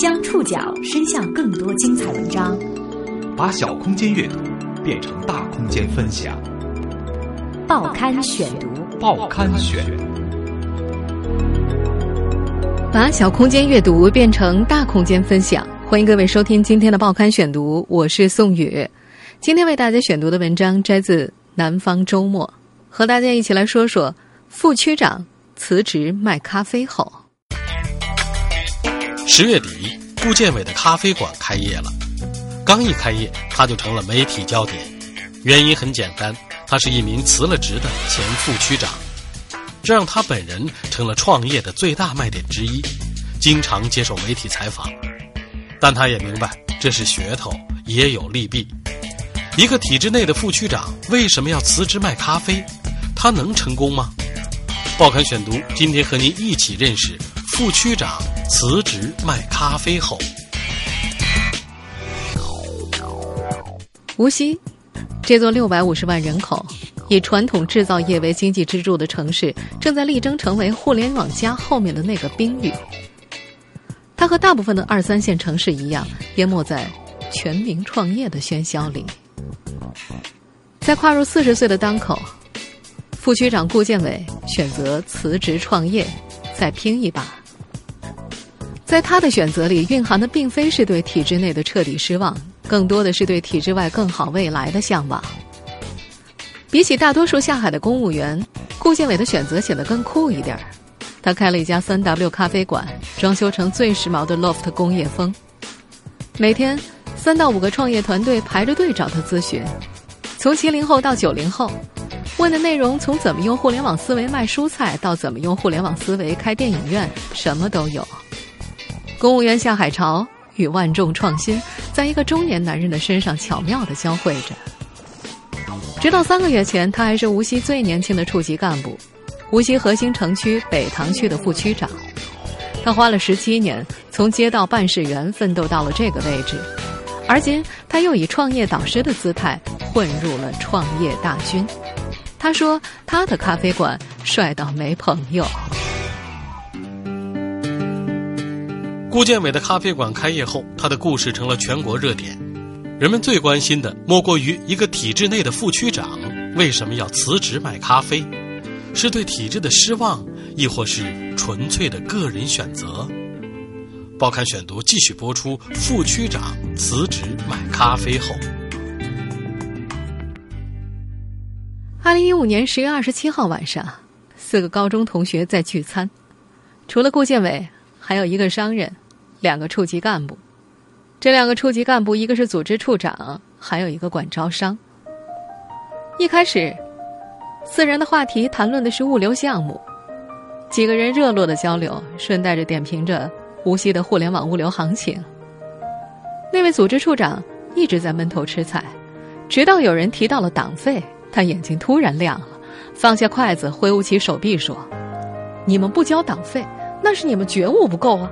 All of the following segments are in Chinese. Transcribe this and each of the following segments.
将触角伸向更多精彩文章，把小空间阅读变成大空间分享。报刊选读，报刊选，把小空间阅读变成大空间分享。欢迎各位收听今天的报刊选读，我是宋宇。今天为大家选读的文章摘自《南方周末》，和大家一起来说说副区长辞职卖咖啡后。十月底，顾建伟的咖啡馆开业了。刚一开业，他就成了媒体焦点。原因很简单，他是一名辞了职的前副区长，这让他本人成了创业的最大卖点之一，经常接受媒体采访。但他也明白，这是噱头，也有利弊。一个体制内的副区长为什么要辞职卖咖啡？他能成功吗？报刊选读，今天和您一起认识。副区长辞职卖咖啡后，无锡这座六百五十万人口、以传统制造业为经济支柱的城市，正在力争成为互联网加后面的那个冰雨。它和大部分的二三线城市一样，淹没在全民创业的喧嚣里。在跨入四十岁的当口，副区长顾建伟选择辞职创业，再拼一把。在他的选择里，蕴含的并非是对体制内的彻底失望，更多的是对体制外更好未来的向往。比起大多数下海的公务员，顾建伟的选择显得更酷一点儿。他开了一家三 W 咖啡馆，装修成最时髦的 loft 工业风。每天三到五个创业团队排着队找他咨询，从七零后到九零后，问的内容从怎么用互联网思维卖蔬菜，到怎么用互联网思维开电影院，什么都有。公务员下海潮与万众创新，在一个中年男人的身上巧妙的交汇着。直到三个月前，他还是无锡最年轻的处级干部，无锡核心城区北塘区的副区长。他花了十七年，从街道办事员奋斗到了这个位置，而今他又以创业导师的姿态混入了创业大军。他说：“他的咖啡馆帅到没朋友。”顾建伟的咖啡馆开业后，他的故事成了全国热点。人们最关心的莫过于一个体制内的副区长为什么要辞职卖咖啡？是对体制的失望，亦或是纯粹的个人选择？报刊选读继续播出：副区长辞职卖咖啡后。二零一五年十月二十七号晚上，四个高中同学在聚餐，除了顾建伟。还有一个商人，两个处级干部。这两个处级干部，一个是组织处长，还有一个管招商。一开始，四人的话题谈论的是物流项目，几个人热络的交流，顺带着点评着无锡的互联网物流行情。那位组织处长一直在闷头吃菜，直到有人提到了党费，他眼睛突然亮了，放下筷子，挥舞起手臂说：“你们不交党费。”那是你们觉悟不够啊！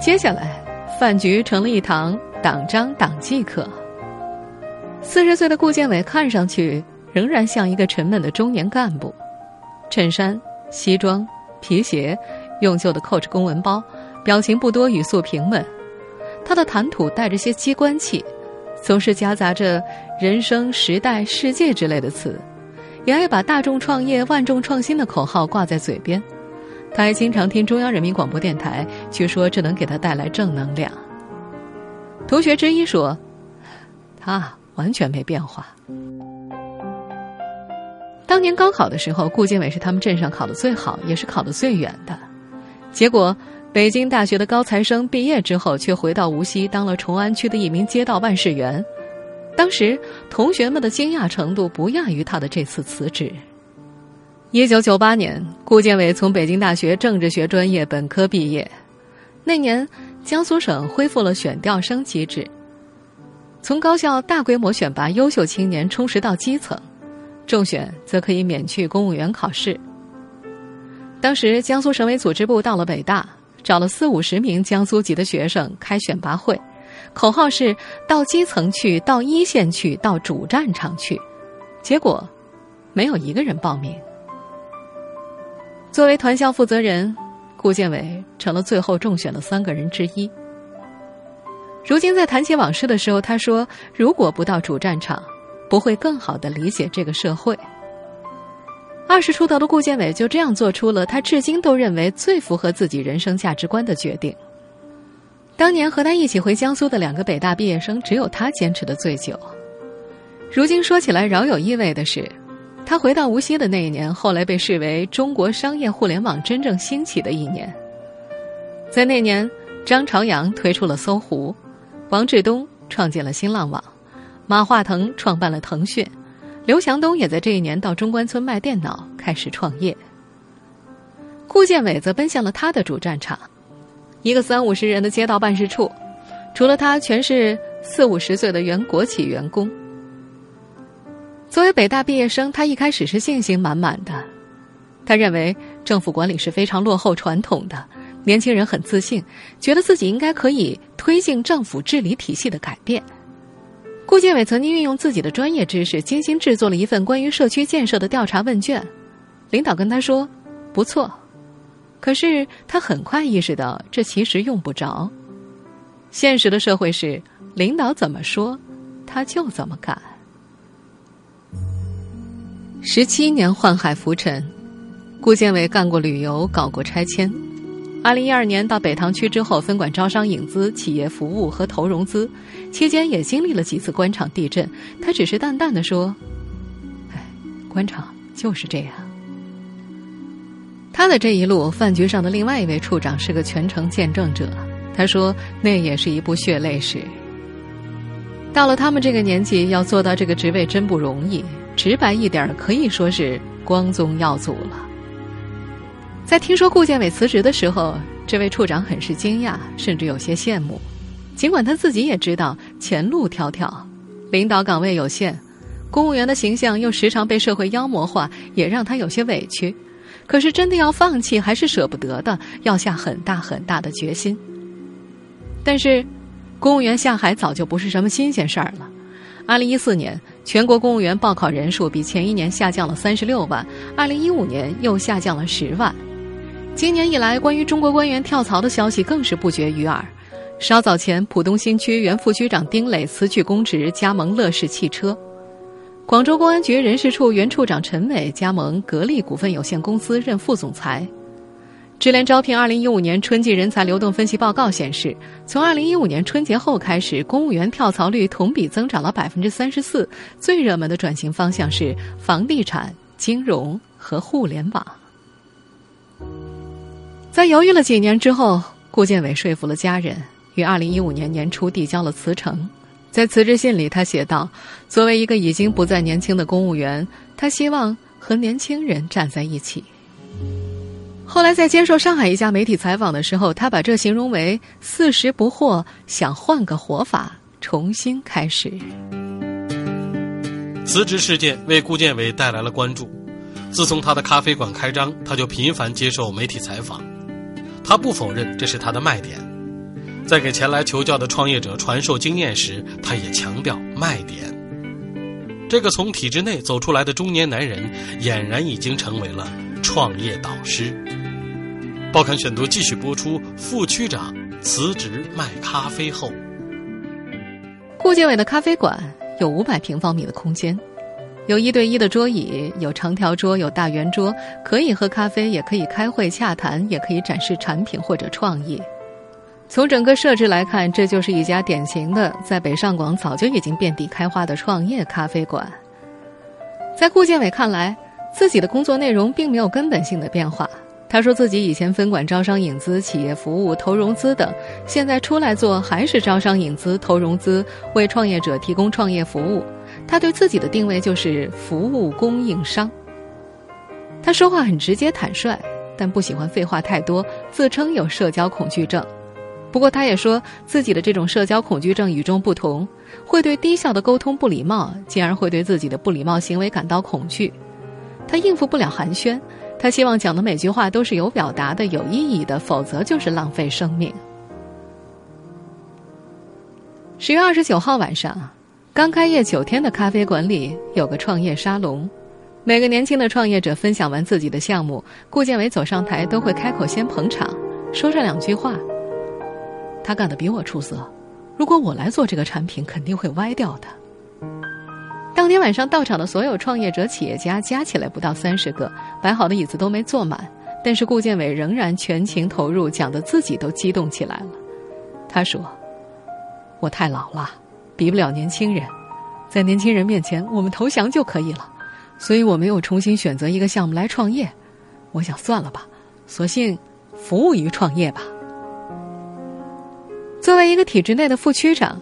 接下来，饭局成了一堂党章党纪课。四十岁的顾建伟看上去仍然像一个沉闷的中年干部，衬衫、西装、皮鞋，用旧的 Coach 公文包，表情不多，语速平稳。他的谈吐带着些机关气，总是夹杂着人生、时代、世界之类的词，也爱把“大众创业，万众创新”的口号挂在嘴边。他还经常听中央人民广播电台，据说这能给他带来正能量。同学之一说：“他完全没变化。”当年高考的时候，顾建伟是他们镇上考的最好，也是考的最远的。结果，北京大学的高材生毕业之后，却回到无锡当了崇安区的一名街道办事员。当时，同学们的惊讶程度不亚于他的这次辞职。一九九八年，顾建伟从北京大学政治学专业本科毕业。那年，江苏省恢复了选调生机制，从高校大规模选拔优秀青年，充实到基层，中选则可以免去公务员考试。当时，江苏省委组织部到了北大，找了四五十名江苏籍的学生开选拔会，口号是“到基层去，到一线去，到主战场去”，结果，没有一个人报名。作为团校负责人，顾建伟成了最后中选的三个人之一。如今在谈起往事的时候，他说：“如果不到主战场，不会更好的理解这个社会。”二十出头的顾建伟就这样做出了他至今都认为最符合自己人生价值观的决定。当年和他一起回江苏的两个北大毕业生，只有他坚持的最久。如今说起来饶有意味的是，他回到无锡的那一年，后来被视为中国商业互联网真正兴起的一年。在那年，张朝阳推出了搜狐。王志东创建了新浪网，马化腾创办了腾讯，刘强东也在这一年到中关村卖电脑，开始创业。顾建伟则奔向了他的主战场，一个三五十人的街道办事处，除了他，全是四五十岁的原国企员工。作为北大毕业生，他一开始是信心满满的，他认为政府管理是非常落后传统的。年轻人很自信，觉得自己应该可以推进政府治理体系的改变。顾建伟曾经运用自己的专业知识，精心制作了一份关于社区建设的调查问卷。领导跟他说：“不错。”可是他很快意识到，这其实用不着。现实的社会是，领导怎么说，他就怎么干。十七年宦海浮沉，顾建伟干过旅游，搞过拆迁。二零一二年到北塘区之后，分管招商引资、企业服务和投融资，期间也经历了几次官场地震。他只是淡淡的说：“哎，官场就是这样。”他的这一路，饭局上的另外一位处长是个全程见证者。他说：“那也是一部血泪史。到了他们这个年纪，要做到这个职位真不容易。直白一点，可以说是光宗耀祖了。”在听说顾建伟辞职的时候，这位处长很是惊讶，甚至有些羡慕。尽管他自己也知道前路迢迢，领导岗位有限，公务员的形象又时常被社会妖魔化，也让他有些委屈。可是真的要放弃，还是舍不得的，要下很大很大的决心。但是，公务员下海早就不是什么新鲜事儿了。二零一四年，全国公务员报考人数比前一年下降了三十六万，二零一五年又下降了十万。今年以来，关于中国官员跳槽的消息更是不绝于耳。稍早前，浦东新区原副区长丁磊辞去公职，加盟乐视汽车；广州公安局人事处原处长陈伟加盟格力股份有限公司任副总裁。智联招聘二零一五年春季人才流动分析报告显示，从二零一五年春节后开始，公务员跳槽率同比增长了百分之三十四。最热门的转型方向是房地产、金融和互联网。在犹豫了几年之后，顾建伟说服了家人，于二零一五年年初递交了辞呈。在辞职信里，他写道：“作为一个已经不再年轻的公务员，他希望和年轻人站在一起。”后来在接受上海一家媒体采访的时候，他把这形容为“四十不惑，想换个活法，重新开始”。辞职事件为顾建伟带来了关注。自从他的咖啡馆开张，他就频繁接受媒体采访。他不否认这是他的卖点，在给前来求教的创业者传授经验时，他也强调卖点。这个从体制内走出来的中年男人，俨然已经成为了创业导师。报刊选读继续播出：副区长辞职卖咖啡后，顾建伟的咖啡馆有五百平方米的空间。有一对一的桌椅，有长条桌，有大圆桌，可以喝咖啡，也可以开会洽谈，也可以展示产品或者创意。从整个设置来看，这就是一家典型的在北上广早就已经遍地开花的创业咖啡馆。在顾建伟看来，自己的工作内容并没有根本性的变化。他说自己以前分管招商引资、企业服务、投融资等，现在出来做还是招商引资、投融资，为创业者提供创业服务。他对自己的定位就是服务供应商。他说话很直接坦率，但不喜欢废话太多，自称有社交恐惧症。不过他也说自己的这种社交恐惧症与众不同，会对低效的沟通不礼貌，进而会对自己的不礼貌行为感到恐惧。他应付不了寒暄，他希望讲的每句话都是有表达的、有意义的，否则就是浪费生命。十月二十九号晚上。刚开业九天的咖啡馆里有个创业沙龙，每个年轻的创业者分享完自己的项目，顾建伟走上台都会开口先捧场，说上两句话。他干得比我出色，如果我来做这个产品，肯定会歪掉的。当天晚上到场的所有创业者、企业家加起来不到三十个，摆好的椅子都没坐满，但是顾建伟仍然全情投入，讲的自己都激动起来了。他说：“我太老了，比不了年轻人，在年轻人面前，我们投降就可以了，所以我没有重新选择一个项目来创业。我想算了吧，索性服务于创业吧。”作为一个体制内的副区长，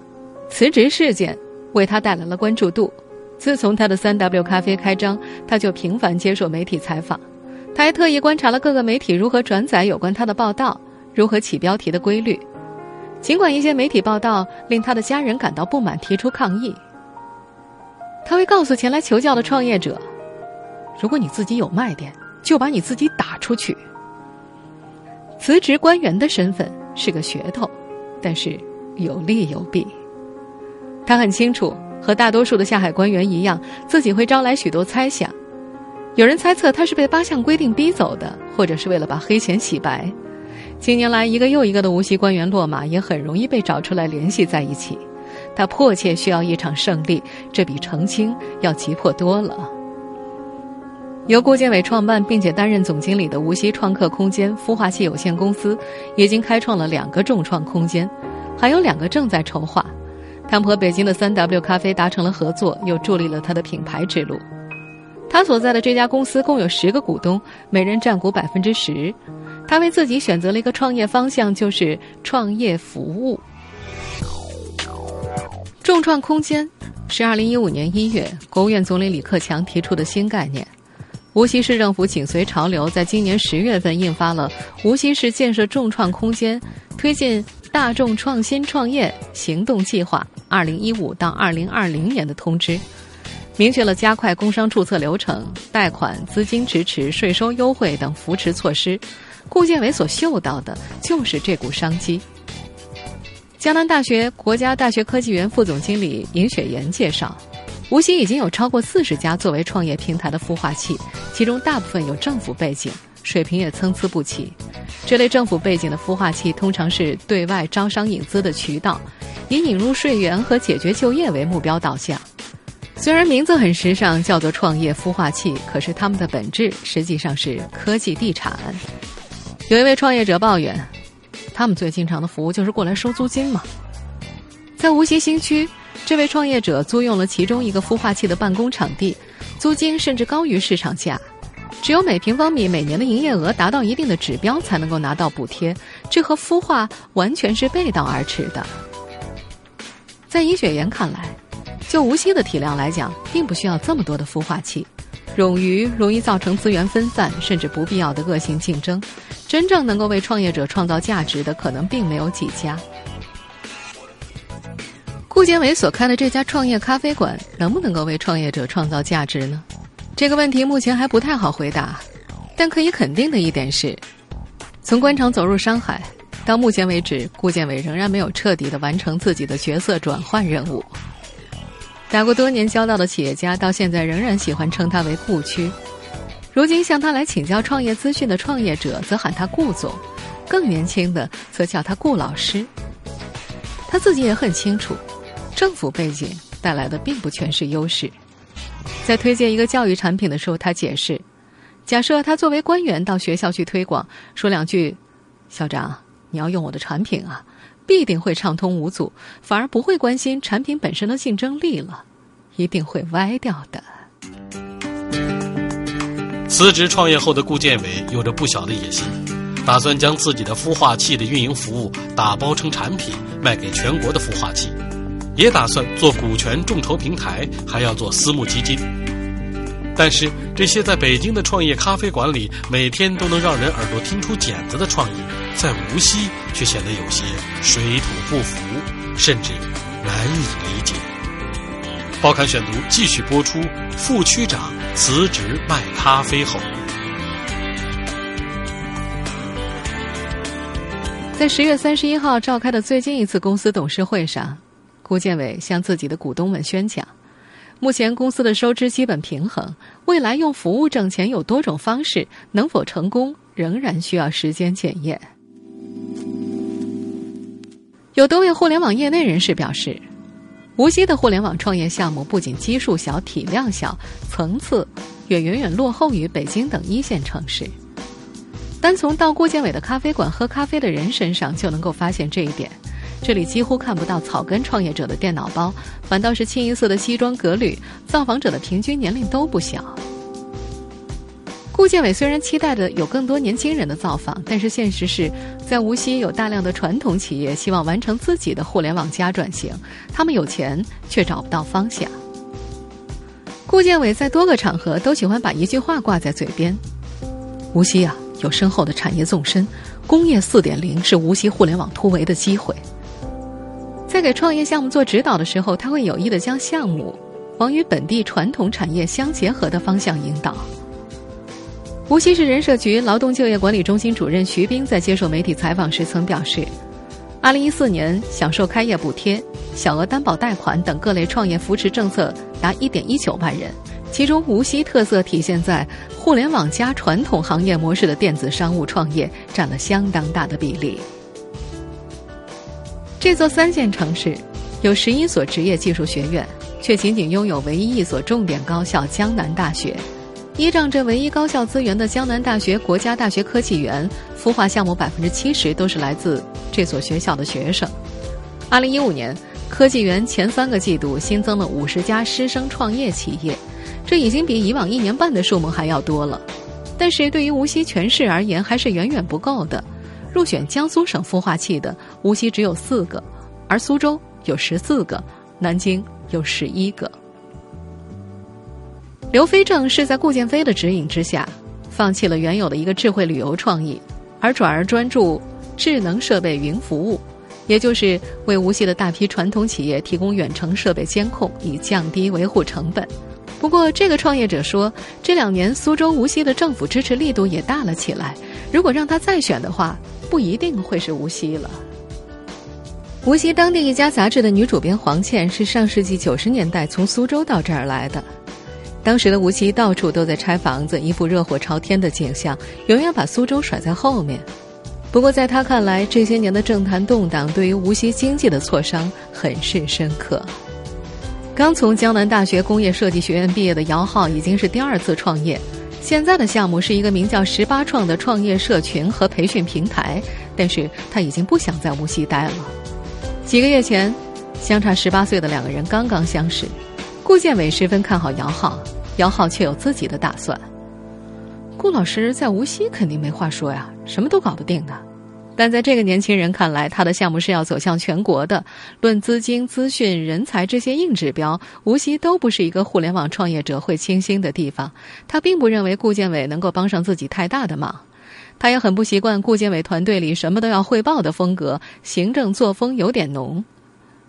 辞职事件为他带来了关注度。自从他的三 W 咖啡开张，他就频繁接受媒体采访。他还特意观察了各个媒体如何转载有关他的报道，如何起标题的规律。尽管一些媒体报道令他的家人感到不满，提出抗议，他会告诉前来求教的创业者：“如果你自己有卖点，就把你自己打出去。”辞职官员的身份是个噱头。但是有利有弊。他很清楚，和大多数的下海官员一样，自己会招来许多猜想。有人猜测他是被八项规定逼走的，或者是为了把黑钱洗白。近年来，一个又一个的无锡官员落马，也很容易被找出来联系在一起。他迫切需要一场胜利，这比澄清要急迫多了。由顾建伟创办并且担任总经理的无锡创客空间孵化器有限公司，已经开创了两个众创空间，还有两个正在筹划。他们和北京的三 W 咖啡达成了合作，又助力了他的品牌之路。他所在的这家公司共有十个股东，每人占股百分之十。他为自己选择了一个创业方向，就是创业服务。众创空间是二零一五年一月国务院总理李克强提出的新概念。无锡市政府紧随潮流，在今年十月份印发了《无锡市建设众创空间推进大众创新创业行动计划（二零一五到二零二零年）的通知，明确了加快工商注册流程、贷款、资金支持、税收优惠等扶持措施。顾建伟所嗅到的就是这股商机。江南大学国家大学科技园副总经理尹雪岩介绍。无锡已经有超过四十家作为创业平台的孵化器，其中大部分有政府背景，水平也参差不齐。这类政府背景的孵化器通常是对外招商引资的渠道，以引入税源和解决就业为目标导向。虽然名字很时尚，叫做创业孵化器，可是他们的本质实际上是科技地产。有一位创业者抱怨，他们最经常的服务就是过来收租金嘛，在无锡新区。这位创业者租用了其中一个孵化器的办公场地，租金甚至高于市场价，只有每平方米每年的营业额达到一定的指标才能够拿到补贴，这和孵化完全是背道而驰的。在尹雪岩看来，就无锡的体量来讲，并不需要这么多的孵化器，冗余容易造成资源分散，甚至不必要的恶性竞争，真正能够为创业者创造价值的，可能并没有几家。顾建伟所开的这家创业咖啡馆，能不能够为创业者创造价值呢？这个问题目前还不太好回答。但可以肯定的一点是，从官场走入商海，到目前为止，顾建伟仍然没有彻底的完成自己的角色转换任务。打过多年交道的企业家，到现在仍然喜欢称他为顾区。如今向他来请教创业资讯的创业者，则喊他顾总；更年轻的，则叫他顾老师。他自己也很清楚。政府背景带来的并不全是优势。在推荐一个教育产品的时候，他解释：假设他作为官员到学校去推广，说两句“校长，你要用我的产品啊”，必定会畅通无阻，反而不会关心产品本身的竞争力了，一定会歪掉的。辞职创业后的顾建伟有着不小的野心，打算将自己的孵化器的运营服务打包成产品，卖给全国的孵化器。也打算做股权众筹平台，还要做私募基金。但是这些在北京的创业咖啡馆里，每天都能让人耳朵听出茧子的创意，在无锡却显得有些水土不服，甚至难以理解。报刊选读继续播出：副区长辞职卖咖啡后，在十月三十一号召开的最近一次公司董事会上。顾建伟向自己的股东们宣讲，目前公司的收支基本平衡，未来用服务挣钱有多种方式，能否成功仍然需要时间检验。有多位互联网业内人士表示，无锡的互联网创业项目不仅基数小、体量小，层次也远远落后于北京等一线城市。单从到顾建伟的咖啡馆喝咖啡的人身上就能够发现这一点。这里几乎看不到草根创业者的电脑包，反倒是清一色的西装革履。造访者的平均年龄都不小。顾建伟虽然期待的有更多年轻人的造访，但是现实是在无锡有大量的传统企业希望完成自己的互联网加转型，他们有钱却找不到方向。顾建伟在多个场合都喜欢把一句话挂在嘴边：“无锡啊，有深厚的产业纵深，工业四点零是无锡互联网突围的机会。”在给创业项目做指导的时候，他会有意的将项目往与本地传统产业相结合的方向引导。无锡市人社局劳动就业管理中心主任徐斌在接受媒体采访时曾表示，二零一四年享受开业补贴、小额担保贷款等各类创业扶持政策达一点一九万人，其中无锡特色体现在互联网加传统行业模式的电子商务创业占了相当大的比例。这座三线城市有十一所职业技术学院，却仅仅拥有唯一一所重点高校——江南大学。依仗这唯一高校资源的江南大学国家大学科技园，孵化项目百分之七十都是来自这所学校的学生。二零一五年，科技园前三个季度新增了五十家师生创业企业，这已经比以往一年半的数目还要多了。但是对于无锡全市而言，还是远远不够的。入选江苏省孵化器的，无锡只有四个，而苏州有十四个，南京有十一个。刘飞正是在顾建飞的指引之下，放弃了原有的一个智慧旅游创意，而转而专注智能设备云服务，也就是为无锡的大批传统企业提供远程设备监控，以降低维护成本。不过，这个创业者说，这两年苏州、无锡的政府支持力度也大了起来。如果让他再选的话，不一定会是无锡了。无锡当地一家杂志的女主编黄倩是上世纪九十年代从苏州到这儿来的。当时的无锡到处都在拆房子，一副热火朝天的景象，永远把苏州甩在后面。不过，在他看来，这些年的政坛动荡对于无锡经济的挫伤很是深刻。刚从江南大学工业设计学院毕业的姚浩，已经是第二次创业。现在的项目是一个名叫“十八创”的创业社群和培训平台，但是他已经不想在无锡待了。几个月前，相差十八岁的两个人刚刚相识，顾建伟十分看好姚浩。姚浩却有自己的打算。顾老师在无锡肯定没话说呀，什么都搞得定的。但在这个年轻人看来，他的项目是要走向全国的。论资金、资讯、人才这些硬指标，无锡都不是一个互联网创业者会倾心的地方。他并不认为顾建伟能够帮上自己太大的忙。他也很不习惯顾建伟团队里什么都要汇报的风格，行政作风有点浓。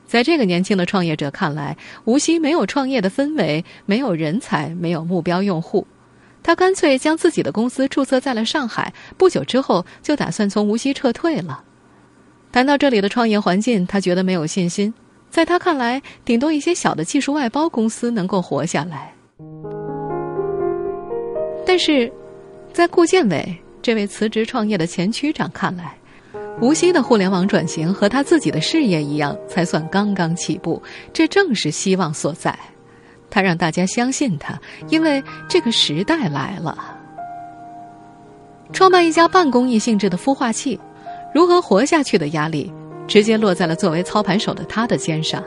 在这个年轻的创业者看来，无锡没有创业的氛围，没有人才，没有目标用户。他干脆将自己的公司注册在了上海，不久之后就打算从无锡撤退了。谈到这里的创业环境，他觉得没有信心。在他看来，顶多一些小的技术外包公司能够活下来。但是，在顾建伟这位辞职创业的前区长看来，无锡的互联网转型和他自己的事业一样，才算刚刚起步。这正是希望所在。他让大家相信他，因为这个时代来了。创办一家半公益性质的孵化器，如何活下去的压力，直接落在了作为操盘手的他的肩上。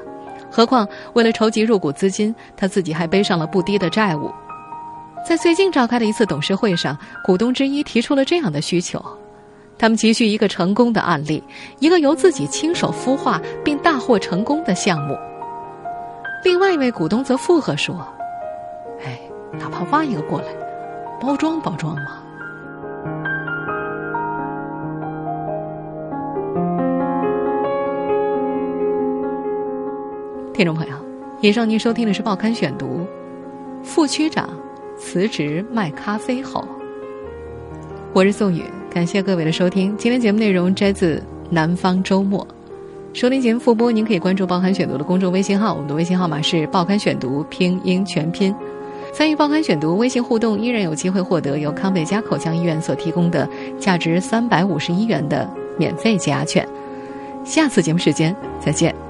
何况为了筹集入股资金，他自己还背上了不低的债务。在最近召开的一次董事会上，股东之一提出了这样的需求。他们急需一个成功的案例，一个由自己亲手孵化并大获成功的项目。另外一位股东则附和说：“哎，哪怕挖一个过来，包装包装嘛。”听众朋友，以上您收听的是《报刊选读》，副区长辞职卖咖啡后，我是宋宇。感谢各位的收听，今天节目内容摘自《南方周末》。收听节目复播，您可以关注“报刊选读”的公众微信号，我们的微信号码是“报刊选读”拼音全拼。参与“报刊选读”微信互动，依然有机会获得由康贝佳口腔医院所提供的价值三百五十一元的免费减压券。下次节目时间再见。